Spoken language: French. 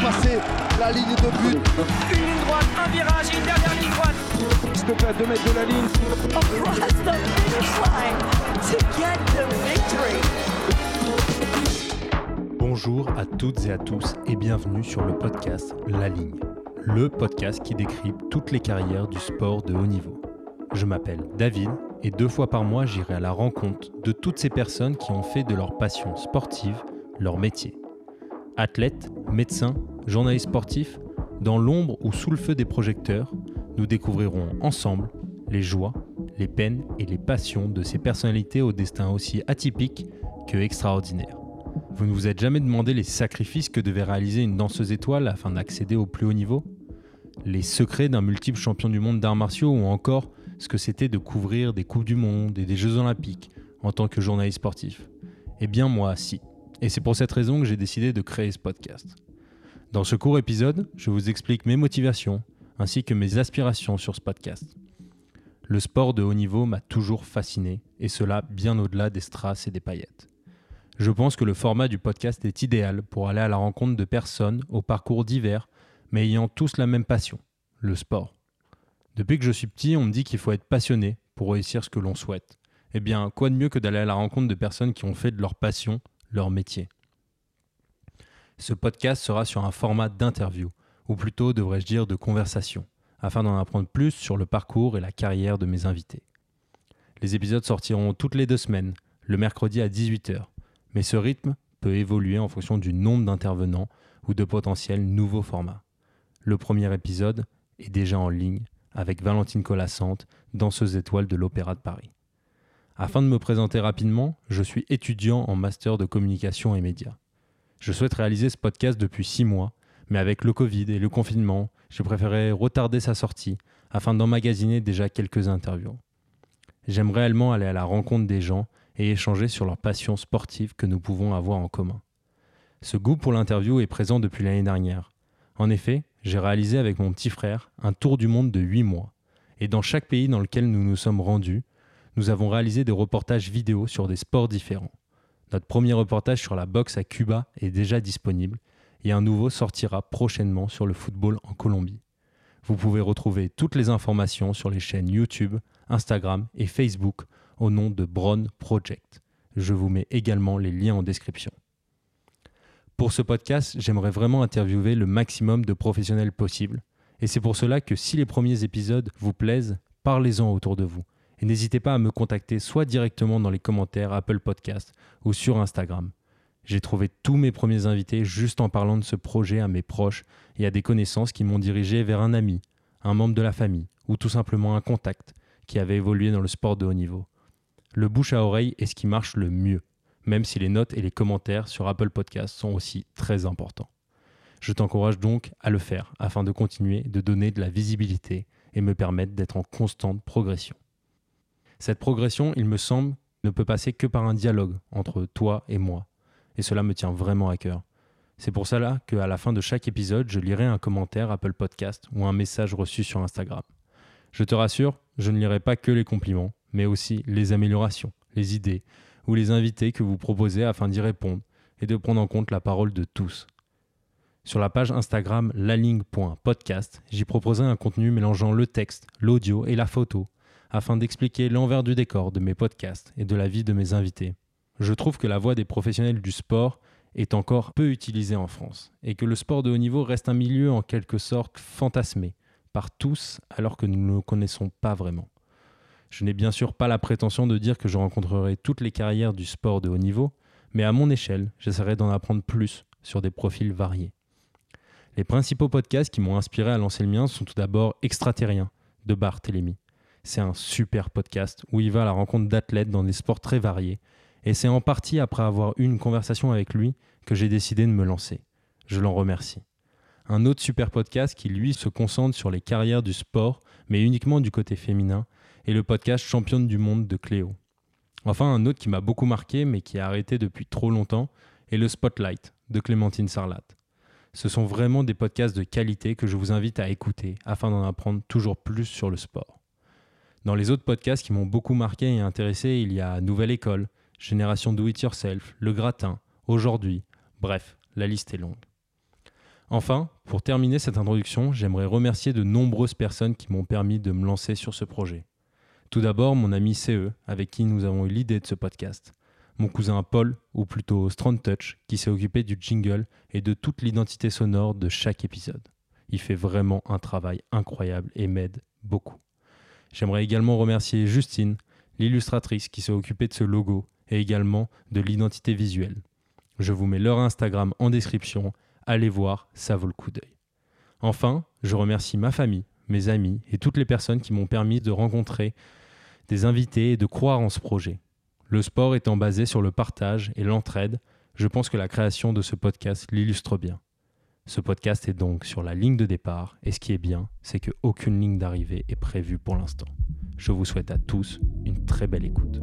dépasser la ligne de but. Une ligne droite, un virage, une dernière ligne droite. S'il te plaît, 2 mètres de la ligne. across the finish line to get the victory. Bonjour à toutes et à tous et bienvenue sur le podcast La Ligne, le podcast qui décrypte toutes les carrières du sport de haut niveau. Je m'appelle David et deux fois par mois j'irai à la rencontre de toutes ces personnes qui ont fait de leur passion sportive leur métier. Athlètes, médecins, journalistes sportifs, dans l'ombre ou sous le feu des projecteurs, nous découvrirons ensemble les joies, les peines et les passions de ces personnalités au destin aussi atypique que extraordinaire. Vous ne vous êtes jamais demandé les sacrifices que devait réaliser une danseuse étoile afin d'accéder au plus haut niveau? Les secrets d'un multiple champion du monde d'arts martiaux ou encore ce que c'était de couvrir des Coupes du Monde et des Jeux Olympiques en tant que journaliste sportif? Eh bien moi, si. Et c'est pour cette raison que j'ai décidé de créer ce podcast. Dans ce court épisode, je vous explique mes motivations ainsi que mes aspirations sur ce podcast. Le sport de haut niveau m'a toujours fasciné, et cela bien au-delà des strass et des paillettes. Je pense que le format du podcast est idéal pour aller à la rencontre de personnes au parcours divers, mais ayant tous la même passion, le sport. Depuis que je suis petit, on me dit qu'il faut être passionné pour réussir ce que l'on souhaite. Eh bien, quoi de mieux que d'aller à la rencontre de personnes qui ont fait de leur passion leur métier Ce podcast sera sur un format d'interview, ou plutôt devrais-je dire de conversation, afin d'en apprendre plus sur le parcours et la carrière de mes invités. Les épisodes sortiront toutes les deux semaines, le mercredi à 18h, mais ce rythme peut évoluer en fonction du nombre d'intervenants ou de potentiels nouveaux formats. Le premier épisode est déjà en ligne avec Valentine Colassante, danseuse étoile de l'Opéra de Paris. Afin de me présenter rapidement, je suis étudiant en master de communication et médias. Je souhaite réaliser ce podcast depuis six mois, mais avec le Covid et le confinement, j'ai préféré retarder sa sortie afin d'emmagasiner déjà quelques interviews. J'aime réellement aller à la rencontre des gens et échanger sur leurs passions sportives que nous pouvons avoir en commun. Ce goût pour l'interview est présent depuis l'année dernière. En effet, j'ai réalisé avec mon petit frère un tour du monde de 8 mois. Et dans chaque pays dans lequel nous nous sommes rendus, nous avons réalisé des reportages vidéo sur des sports différents. Notre premier reportage sur la boxe à Cuba est déjà disponible et un nouveau sortira prochainement sur le football en Colombie. Vous pouvez retrouver toutes les informations sur les chaînes YouTube, Instagram et Facebook au nom de Bron Project. Je vous mets également les liens en description. Pour ce podcast, j'aimerais vraiment interviewer le maximum de professionnels possible. Et c'est pour cela que si les premiers épisodes vous plaisent, parlez-en autour de vous. Et n'hésitez pas à me contacter soit directement dans les commentaires Apple Podcast ou sur Instagram. J'ai trouvé tous mes premiers invités juste en parlant de ce projet à mes proches et à des connaissances qui m'ont dirigé vers un ami, un membre de la famille ou tout simplement un contact qui avait évolué dans le sport de haut niveau. Le bouche à oreille est ce qui marche le mieux, même si les notes et les commentaires sur Apple Podcast sont aussi très importants. Je t'encourage donc à le faire afin de continuer de donner de la visibilité et me permettre d'être en constante progression. Cette progression, il me semble, ne peut passer que par un dialogue entre toi et moi. Et cela me tient vraiment à cœur. C'est pour cela qu'à la fin de chaque épisode, je lirai un commentaire Apple Podcast ou un message reçu sur Instagram. Je te rassure, je ne lirai pas que les compliments, mais aussi les améliorations, les idées ou les invités que vous proposez afin d'y répondre et de prendre en compte la parole de tous. Sur la page Instagram laling.podcast, j'y proposerai un contenu mélangeant le texte, l'audio et la photo afin d'expliquer l'envers du décor de mes podcasts et de la vie de mes invités. Je trouve que la voix des professionnels du sport est encore peu utilisée en France et que le sport de haut niveau reste un milieu en quelque sorte fantasmé par tous alors que nous ne le connaissons pas vraiment. Je n'ai bien sûr pas la prétention de dire que je rencontrerai toutes les carrières du sport de haut niveau, mais à mon échelle, j'essaierai d'en apprendre plus sur des profils variés. Les principaux podcasts qui m'ont inspiré à lancer le mien sont tout d'abord Extraterrien de Barthélémy. C'est un super podcast où il va à la rencontre d'athlètes dans des sports très variés. Et c'est en partie après avoir eu une conversation avec lui que j'ai décidé de me lancer. Je l'en remercie. Un autre super podcast qui, lui, se concentre sur les carrières du sport, mais uniquement du côté féminin, est le podcast Championne du monde de Cléo. Enfin, un autre qui m'a beaucoup marqué, mais qui a arrêté depuis trop longtemps, est le Spotlight de Clémentine Sarlat. Ce sont vraiment des podcasts de qualité que je vous invite à écouter afin d'en apprendre toujours plus sur le sport. Dans les autres podcasts qui m'ont beaucoup marqué et intéressé, il y a Nouvelle École, Génération Do It Yourself, Le Gratin, Aujourd'hui, bref, la liste est longue. Enfin, pour terminer cette introduction, j'aimerais remercier de nombreuses personnes qui m'ont permis de me lancer sur ce projet. Tout d'abord, mon ami CE, avec qui nous avons eu l'idée de ce podcast. Mon cousin Paul, ou plutôt Strong Touch, qui s'est occupé du jingle et de toute l'identité sonore de chaque épisode. Il fait vraiment un travail incroyable et m'aide beaucoup. J'aimerais également remercier Justine, l'illustratrice qui s'est occupée de ce logo et également de l'identité visuelle. Je vous mets leur Instagram en description, allez voir, ça vaut le coup d'œil. Enfin, je remercie ma famille, mes amis et toutes les personnes qui m'ont permis de rencontrer des invités et de croire en ce projet. Le sport étant basé sur le partage et l'entraide, je pense que la création de ce podcast l'illustre bien. Ce podcast est donc sur la ligne de départ et ce qui est bien, c'est qu'aucune ligne d'arrivée est prévue pour l'instant. Je vous souhaite à tous une très belle écoute.